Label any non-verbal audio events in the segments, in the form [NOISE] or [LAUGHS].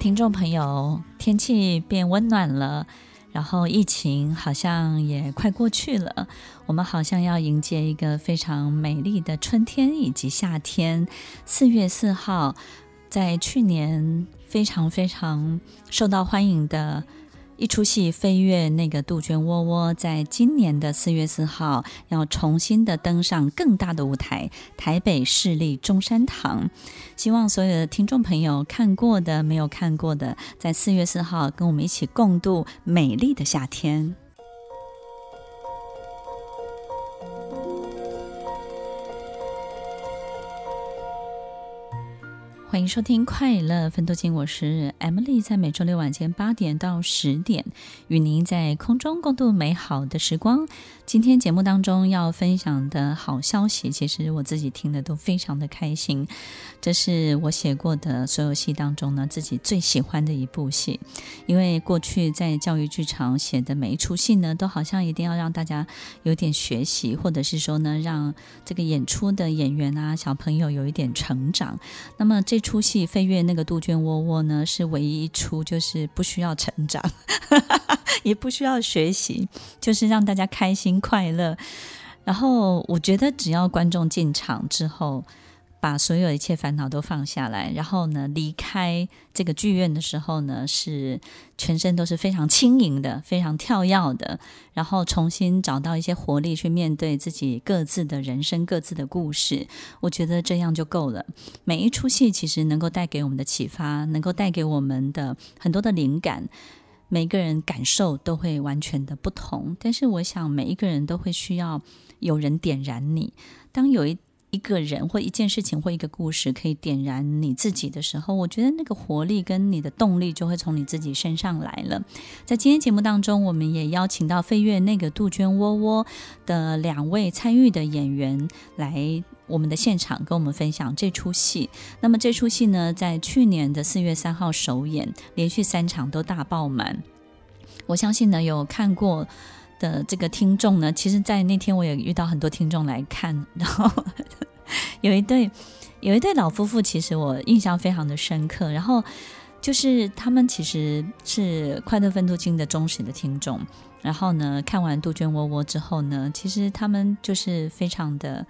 听众朋友，天气变温暖了，然后疫情好像也快过去了，我们好像要迎接一个非常美丽的春天以及夏天。四月四号，在去年非常非常受到欢迎的。一出戏《飞跃那个杜鹃窝窝》在今年的四月四号要重新的登上更大的舞台——台北市立中山堂。希望所有的听众朋友看过的、没有看过的，在四月四号跟我们一起共度美丽的夏天。欢迎收听《快乐分多金》，我是 Emily，在每周六晚间八点到十点，与您在空中共度美好的时光。今天节目当中要分享的好消息，其实我自己听的都非常的开心。这是我写过的所有戏当中呢，自己最喜欢的一部戏。因为过去在教育剧场写的每一出戏呢，都好像一定要让大家有点学习，或者是说呢，让这个演出的演员啊、小朋友有一点成长。那么这出戏《飞跃那个杜鹃窝窝》呢，是唯一一出就是不需要成长，[LAUGHS] 也不需要学习，就是让大家开心快乐。然后我觉得，只要观众进场之后，把所有一切烦恼都放下来，然后呢，离开这个剧院的时候呢，是全身都是非常轻盈的，非常跳跃的，然后重新找到一些活力去面对自己各自的人生、各自的故事。我觉得这样就够了。每一出戏其实能够带给我们的启发，能够带给我们的很多的灵感，每个人感受都会完全的不同。但是我想，每一个人都会需要有人点燃你。当有一一个人或一件事情或一个故事可以点燃你自己的时候，我觉得那个活力跟你的动力就会从你自己身上来了。在今天节目当中，我们也邀请到飞跃那个杜鹃窝窝的两位参与的演员来我们的现场，跟我们分享这出戏。那么这出戏呢，在去年的四月三号首演，连续三场都大爆满。我相信呢，有看过的这个听众呢，其实，在那天我也遇到很多听众来看，[LAUGHS] 然后有一对有一对老夫妇，其实我印象非常的深刻。然后就是他们其实是快乐分多金的忠实的听众。然后呢，看完杜鹃窝窝之后呢，其实他们就是非常的。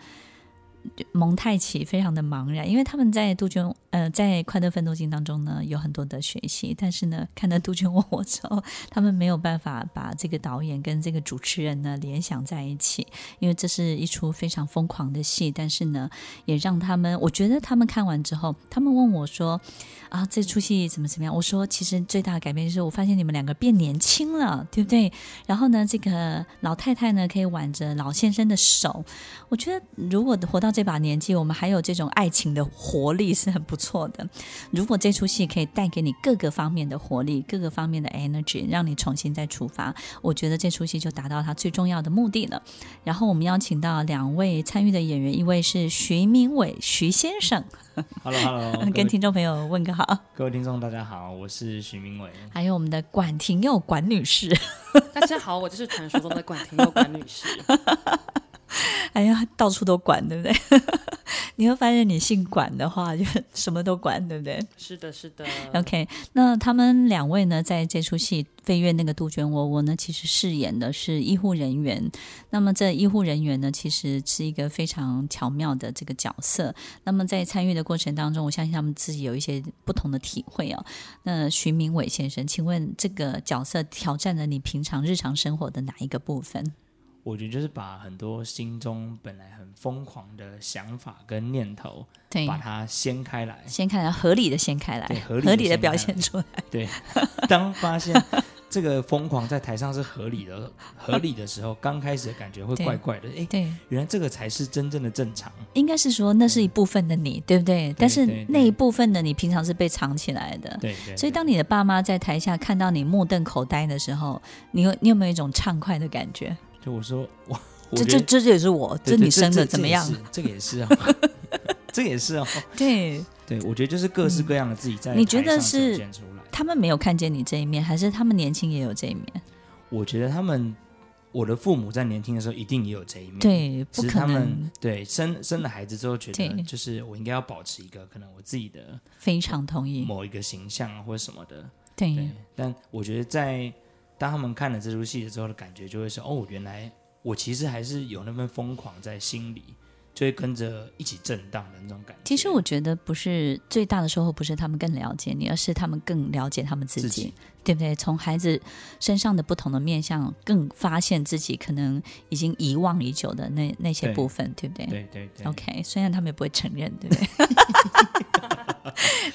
蒙太奇非常的茫然，因为他们在杜鹃呃在快乐分多金当中呢，有很多的学习，但是呢，看到杜鹃窝窝之后，他们没有办法把这个导演跟这个主持人呢联想在一起，因为这是一出非常疯狂的戏，但是呢，也让他们，我觉得他们看完之后，他们问我说啊，这出戏怎么怎么样？我说其实最大的改变就是我发现你们两个变年轻了，对不对？然后呢，这个老太太呢可以挽着老先生的手，我觉得如果活到这把年纪，我们还有这种爱情的活力是很不错的。如果这出戏可以带给你各个方面的活力，各个方面的 energy，让你重新再出发，我觉得这出戏就达到它最重要的目的了。然后我们邀请到两位参与的演员，一位是徐明伟徐先生，Hello Hello，[LAUGHS] 跟听众朋友问个好。各位听众大家好，我是徐明伟。还有我们的管廷佑管女士，[LAUGHS] 大家好，我就是传说中的管廷佑管女士。哎呀，到处都管，对不对？[LAUGHS] 你会发现，你姓管的话，就什么都管，对不对？是的，是的。OK，那他们两位呢，在这出戏《飞跃那个杜鹃窝窝》呢，其实饰演的是医护人员。那么，这医护人员呢，其实是一个非常巧妙的这个角色。那么，在参与的过程当中，我相信他们自己有一些不同的体会哦。那徐明伟先生，请问这个角色挑战了你平常日常生活的哪一个部分？我觉得就是把很多心中本来很疯狂的想法跟念头，对，把它掀开来，掀开来，合理的掀开来，对，合理的，合理的表现出来。对，[LAUGHS] 当发现这个疯狂在台上是合理的，合理的时候，刚开始的感觉会怪怪的。哎，对，原来这个才是真正的正常。应该是说那是一部分的你，对不对？对，但是那一部分的你平常是被藏起来的。对对。所以当你的爸妈在台下看到你目瞪口呆的时候，你有你有没有一种畅快的感觉？就我说，哇，这这这也是我，这你生的怎么样？这个也是啊，[LAUGHS] 这个也是啊。[LAUGHS] 对对，我觉得就是各式各样的自己在。你觉得是？他们没有看见你这一面，还是他们年轻也有这一面？我觉得他们，我的父母在年轻的时候一定也有这一面。对，不可能。只是他们对生生了孩子之后，觉得就是我应该要保持一个可能我自己的非常同意某一个形象或者什么的。对。对，但我觉得在当他们看了这出戏的时候的感觉，就会说：哦，原来我其实还是有那份疯狂在心里。就会跟着一起震荡的那种感觉。其实我觉得不是最大的收获，不是他们更了解你，而是他们更了解他们自己，自己对不对？从孩子身上的不同的面相，更发现自己可能已经遗忘已久的那那些部分，对，对不对？对对对。OK，虽然他们也不会承认，对不对？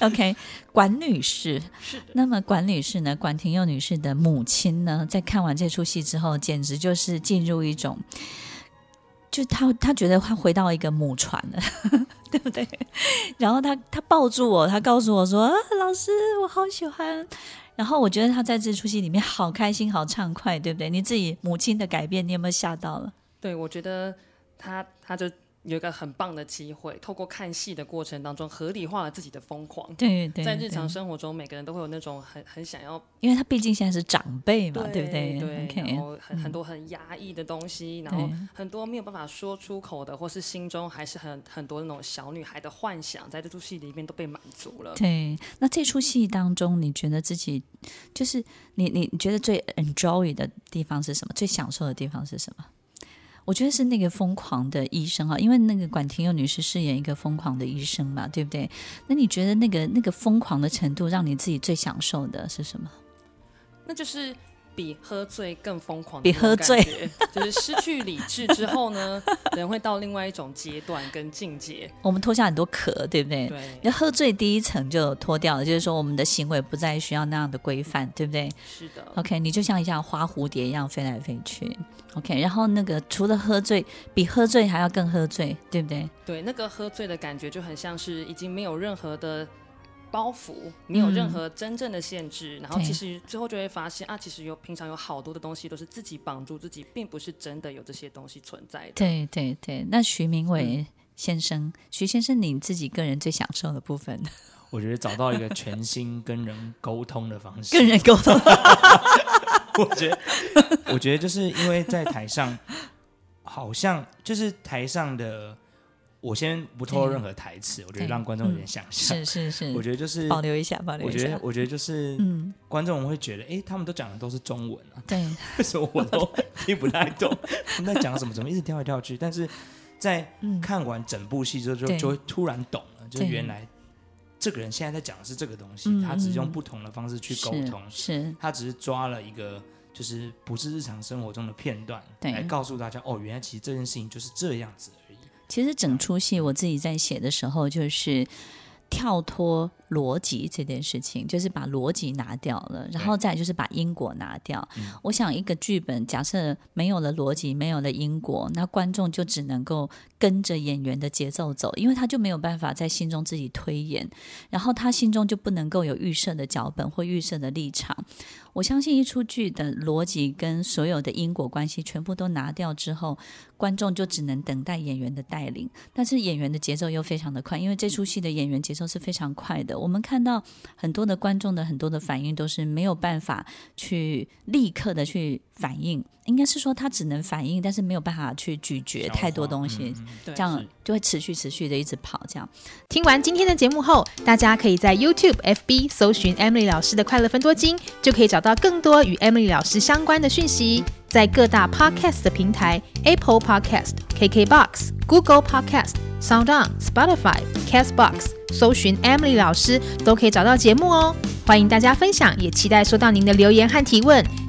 [LAUGHS] OK，管女士是。那么管女士呢？管廷佑女士的母亲呢？在看完这出戏之后，简直就是进入一种。就他，他觉得他回到一个母船了，[LAUGHS] 对不对？然后他他抱住我，他告诉我说：“，老师，我好喜欢。”然后我觉得他在这出戏里面好开心、好畅快，对不对？你自己母亲的改变，你有没有吓到了？对，我觉得他他就。有一个很棒的机会，透过看戏的过程当中，合理化了自己的疯狂。对对，在日常生活中，每个人都会有那种很很想要，因为他毕竟现在是长辈嘛，对，对不对？对，okay, 然后很很多很压抑的东西，嗯、然后很多没有办法说出口的，或是心中还是很很多那种小女孩的幻想，在这出戏里面都被满足了。对，那这出戏当中，你觉得自己就是你你觉得最 enjoy 的地方是什么？最享受的地方是什么？我觉得是那个疯狂的医生哈，因为那个管廷佑女士饰演一个疯狂的医生嘛，对不对？那你觉得那个那个疯狂的程度，让你自己最享受的是什么？那就是。比喝醉更疯狂，比喝醉 [LAUGHS] 就是失去理智之后呢，[LAUGHS] 人会到另外一种阶段跟境界。我们脱下很多壳，对不对？对。那喝醉第一层就脱掉了，就是说我们的行为不再需要那样的规范，对不对？是的。OK，你就像一下花蝴蝶一样飞来飞去。OK，然后那个除了喝醉，比喝醉还要更喝醉，对不对？对，那个喝醉的感觉就很像是已经没有任何的。包袱没有任何真正的限制，嗯、然后其实最后就会发现啊，其实有平常有好多的东西都是自己绑住自己，并不是真的有这些东西存在的。对对对，那徐明伟先生，嗯、徐先生，你自己个人最享受的部分？[LAUGHS] 我觉得找到一个全新跟人沟通的方式。跟人沟通，[LAUGHS] 我觉得，我觉得就是因为在台上，好像就是台上的。我先不透露任何台词，我觉得让观众有点想象。是是是，我觉得就是保留一下，保留一下。我觉得，我觉得就是，嗯，观众会觉得，哎，他们都讲的都是中文啊，对，[LAUGHS] 为什么我都听不太懂？[LAUGHS] 他们在讲什么？怎么一直跳来跳去？但是在看完整部戏之后，就就会突然懂了，就是原来这个人现在在讲的是这个东西，他只是用不同的方式去沟通，是他只是抓了一个就是不是日常生活中的片段来告诉大家，哦，原来其实这件事情就是这样子。其实整出戏我自己在写的时候，就是跳脱逻辑这件事情，就是把逻辑拿掉了，然后再就是把因果拿掉。嗯、我想一个剧本假设没有了逻辑，没有了因果，那观众就只能够跟着演员的节奏走，因为他就没有办法在心中自己推演，然后他心中就不能够有预设的脚本或预设的立场。我相信一出剧的逻辑跟所有的因果关系全部都拿掉之后，观众就只能等待演员的带领。但是演员的节奏又非常的快，因为这出戏的演员节奏是非常快的。我们看到很多的观众的很多的反应都是没有办法去立刻的去反应，应该是说他只能反应，但是没有办法去咀嚼太多东西，嗯、这样就会持续持续的一直跑。这样听完今天的节目后，大家可以在 YouTube、FB 搜寻 Emily 老师的快乐分多金，就可以找到。更多与 Emily 老师相关的讯息，在各大 Podcast 的平台 Apple Podcast、KKBox、Google Podcast、SoundOn、Spotify、Castbox 搜寻 Emily 老师，都可以找到节目哦。欢迎大家分享，也期待收到您的留言和提问。